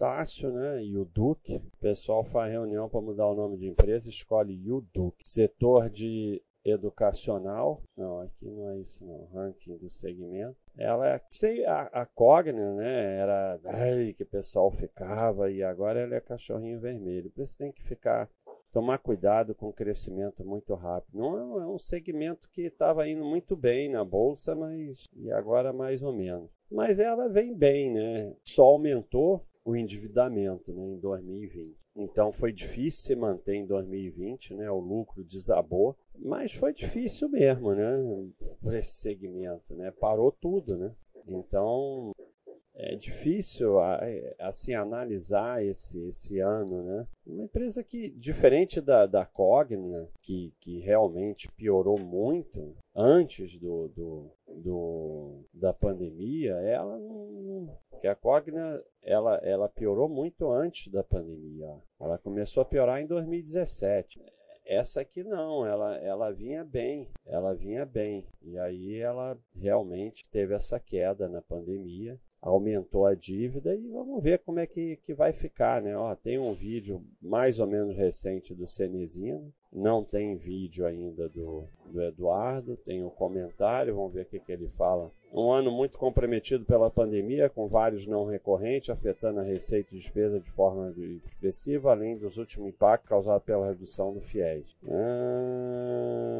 Estácio, né, e o Duque. O pessoal faz reunião para mudar o nome de empresa, escolhe o Duque. Setor de educacional, não, aqui não é isso não, ranking do segmento. Ela é, sei, a, a Cogna, né, era ai, que o pessoal ficava e agora ela é cachorrinho vermelho. Por isso tem que ficar tomar cuidado com o crescimento muito rápido. Não é, um segmento que estava indo muito bem na bolsa, mas e agora mais ou menos. Mas ela vem bem, né? Só aumentou o endividamento né, em 2020. Então foi difícil se manter em 2020, né? O lucro desabou, mas foi difícil mesmo, né? Por esse segmento, né? Parou tudo, né? Então é difícil assim analisar esse, esse ano, né? Uma empresa que, diferente da, da Cogna, que, que realmente piorou muito antes do, do, do da pandemia, ela não. Que a Cogna ela, ela piorou muito antes da pandemia. Ela começou a piorar em 2017 essa aqui não, ela, ela vinha bem, ela vinha bem. E aí ela realmente teve essa queda na pandemia aumentou a dívida e vamos ver como é que, que vai ficar, né? Ó, tem um vídeo mais ou menos recente do Cenezino, não tem vídeo ainda do, do Eduardo, tem um comentário, vamos ver o que, que ele fala. Um ano muito comprometido pela pandemia, com vários não recorrentes, afetando a receita e despesa de forma expressiva, além dos últimos impactos causados pela redução do FIES. Ah,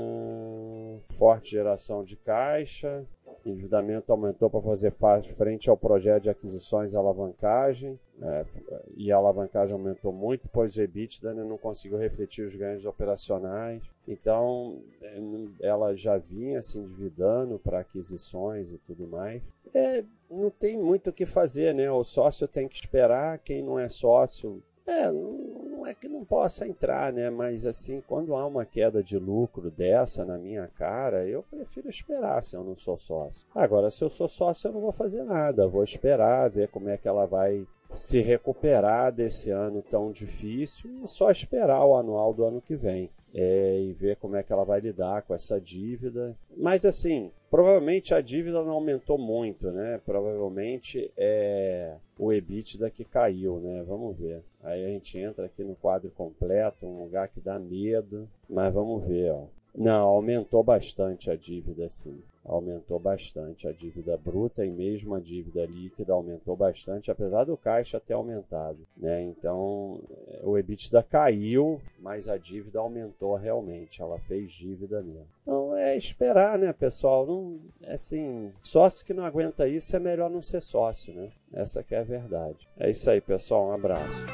forte geração de caixa, endividamento aumentou para fazer frente ao projeto de aquisições e alavancagem, é, e a alavancagem aumentou muito, pois o EBITDA né, não conseguiu refletir os ganhos operacionais. Então, é, ela já vinha se endividando para aquisições e tudo mais. É, não tem muito o que fazer, né? O sócio tem que esperar, quem não é sócio é, não é que não possa entrar, né? Mas assim, quando há uma queda de lucro dessa na minha cara, eu prefiro esperar se eu não sou sócio. Agora, se eu sou sócio, eu não vou fazer nada. Vou esperar, ver como é que ela vai se recuperar desse ano tão difícil e só esperar o anual do ano que vem. É, e ver como é que ela vai lidar com essa dívida. Mas assim, provavelmente a dívida não aumentou muito, né? Provavelmente é o EBITDA que caiu, né? Vamos ver. Aí a gente entra aqui no quadro completo, um lugar que dá medo, mas vamos ver, ó. Não, aumentou bastante a dívida, sim. Aumentou bastante a dívida bruta e mesmo a dívida líquida aumentou bastante, apesar do caixa ter aumentado. Né? Então, eh, o EBITDA caiu, mas a dívida aumentou realmente. Ela fez dívida mesmo. Então, é esperar, né, pessoal? Não, assim, sócio que não aguenta isso é melhor não ser sócio, né? Essa que é a verdade. É isso aí, pessoal. Um abraço.